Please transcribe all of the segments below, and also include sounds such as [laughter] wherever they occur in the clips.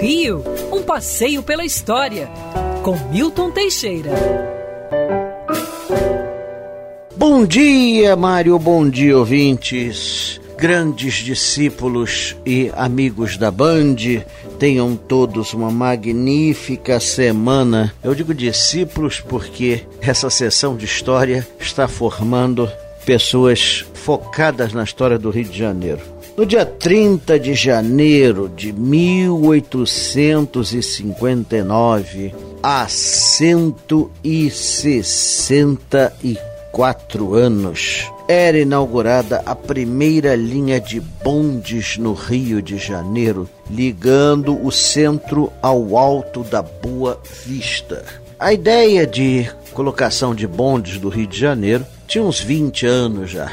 Rio, um passeio pela história, com Milton Teixeira. Bom dia, Mário, bom dia, ouvintes. Grandes discípulos e amigos da Band, tenham todos uma magnífica semana. Eu digo discípulos porque essa sessão de história está formando pessoas focadas na história do Rio de Janeiro. No dia 30 de janeiro de 1859, há 164 anos, era inaugurada a primeira linha de bondes no Rio de Janeiro, ligando o centro ao alto da Boa Vista. A ideia de colocação de bondes do Rio de Janeiro tinha uns 20 anos já.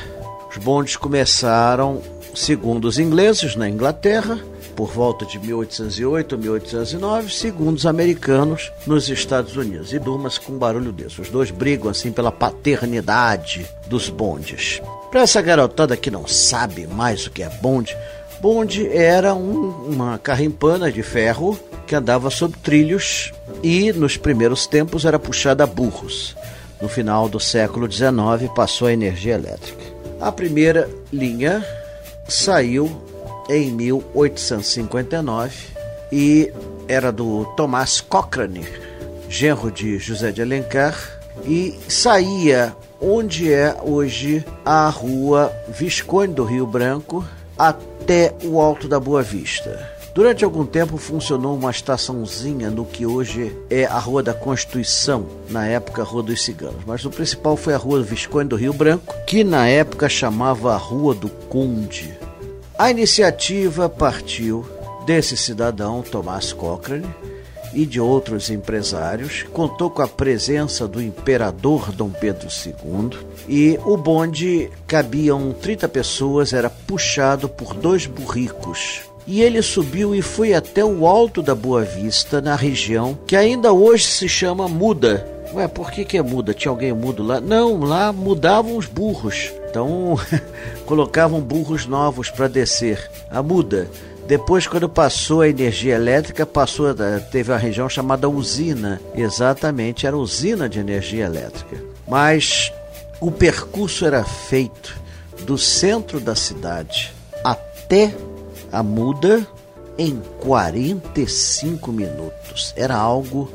Os bondes começaram, segundo os ingleses, na Inglaterra, por volta de 1808 1809, segundo os americanos, nos Estados Unidos. E durma-se com um barulho desse. Os dois brigam assim pela paternidade dos bondes. Para essa garotada que não sabe mais o que é bonde, bonde era um, uma carrimpana de ferro que andava sob trilhos e nos primeiros tempos era puxada a burros. No final do século XIX passou a energia elétrica. A primeira linha saiu em 1859 e era do Tomás Cochrane, genro de José de Alencar, e saía onde é hoje a rua Visconde do Rio Branco até o Alto da Boa Vista. Durante algum tempo funcionou uma estaçãozinha no que hoje é a Rua da Constituição, na época Rua dos Ciganos, mas o principal foi a Rua Visconde do Rio Branco, que na época chamava a Rua do Conde. A iniciativa partiu desse cidadão, Tomás Cochrane, e de outros empresários, contou com a presença do imperador Dom Pedro II e o bonde cabiam 30 pessoas, era puxado por dois burricos e ele subiu e foi até o alto da Boa Vista, na região que ainda hoje se chama Muda. Ué, por que, que é muda? Tinha alguém mudo lá? Não, lá mudavam os burros. Então [laughs] colocavam burros novos para descer. A muda. Depois, quando passou a energia elétrica, passou teve uma região chamada usina. Exatamente, era usina de energia elétrica. Mas o percurso era feito do centro da cidade até a muda em 45 minutos. Era algo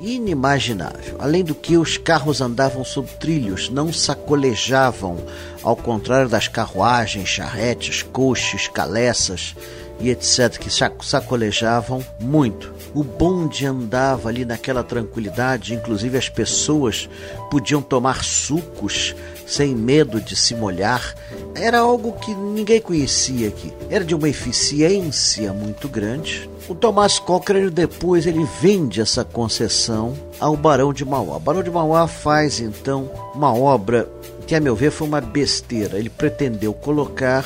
inimaginável. Além do que, os carros andavam sob trilhos, não sacolejavam, ao contrário das carruagens, charretes, coches, caleças e etc., que sacolejavam muito. O bonde andava ali naquela tranquilidade, inclusive as pessoas podiam tomar sucos sem medo de se molhar, era algo que ninguém conhecia aqui. Era de uma eficiência muito grande. O Tomás Cochrane depois ele vende essa concessão ao Barão de Mauá. O Barão de Mauá faz então uma obra que a meu ver foi uma besteira. Ele pretendeu colocar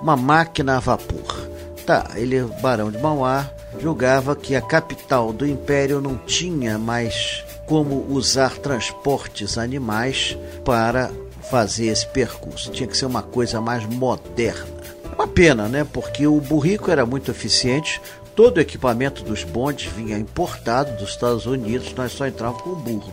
uma máquina a vapor. Tá, ele, Barão de Mauá, julgava que a capital do império não tinha mais como usar transportes animais para fazer esse percurso. Tinha que ser uma coisa mais moderna. Uma pena, né? Porque o burrico era muito eficiente. Todo o equipamento dos bondes vinha importado dos Estados Unidos, nós só entrávamos com o burro.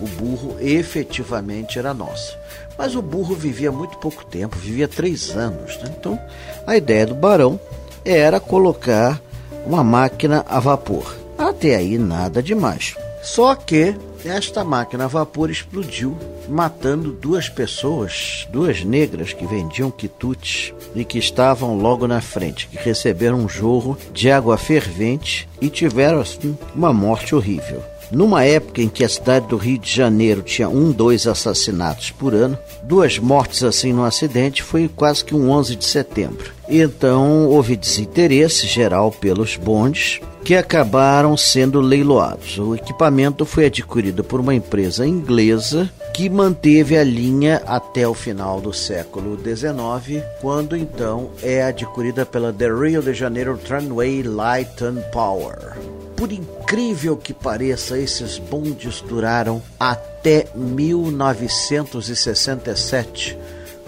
O burro efetivamente era nosso. Mas o burro vivia muito pouco tempo, vivia três anos. Né? Então, a ideia do barão era colocar uma máquina a vapor. Até aí, nada demais. Só que esta máquina a vapor explodiu, matando duas pessoas, duas negras que vendiam quitutes e que estavam logo na frente, que receberam um jorro de água fervente e tiveram assim uma morte horrível. Numa época em que a cidade do Rio de Janeiro tinha um, dois assassinatos por ano, duas mortes assim no acidente foi quase que um 11 de setembro. Então houve desinteresse geral pelos bondes que acabaram sendo leiloados. O equipamento foi adquirido por uma empresa inglesa que manteve a linha até o final do século XIX, quando então é adquirida pela The Rio de Janeiro Tramway Light and Power. Por incrível que pareça, esses bondes duraram até 1967,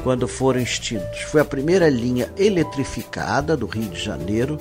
quando foram extintos. Foi a primeira linha eletrificada do Rio de Janeiro,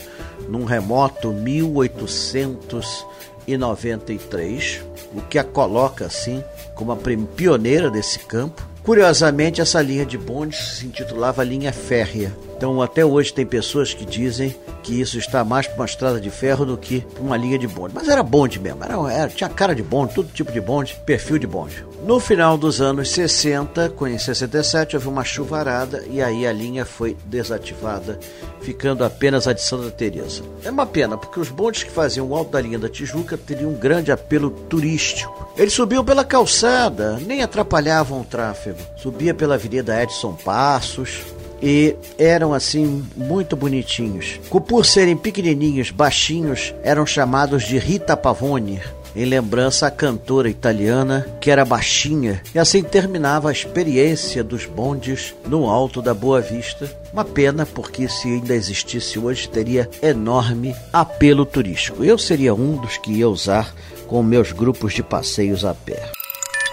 num remoto 1893, o que a coloca assim como a pioneira desse campo. Curiosamente, essa linha de bonde se intitulava Linha Férrea. Então, até hoje tem pessoas que dizem que isso está mais para uma estrada de ferro do que para uma linha de bonde. Mas era bonde mesmo, era, era, tinha cara de bonde, todo tipo de bonde, perfil de bonde. No final dos anos 60, em 67, houve uma chuvarada e aí a linha foi desativada, ficando apenas a de Santa Teresa. É uma pena, porque os bondes que faziam o alto da linha da Tijuca teriam um grande apelo turístico. Eles subiam pela calçada, nem atrapalhavam o tráfego. Subia pela Avenida Edson Passos, e eram assim muito bonitinhos. Por serem pequenininhos, baixinhos, eram chamados de Rita Pavone, em lembrança à cantora italiana que era baixinha, e assim terminava a experiência dos bondes no alto da Boa Vista. Uma pena, porque se ainda existisse hoje, teria enorme apelo turístico. Eu seria um dos que ia usar com meus grupos de passeios a pé.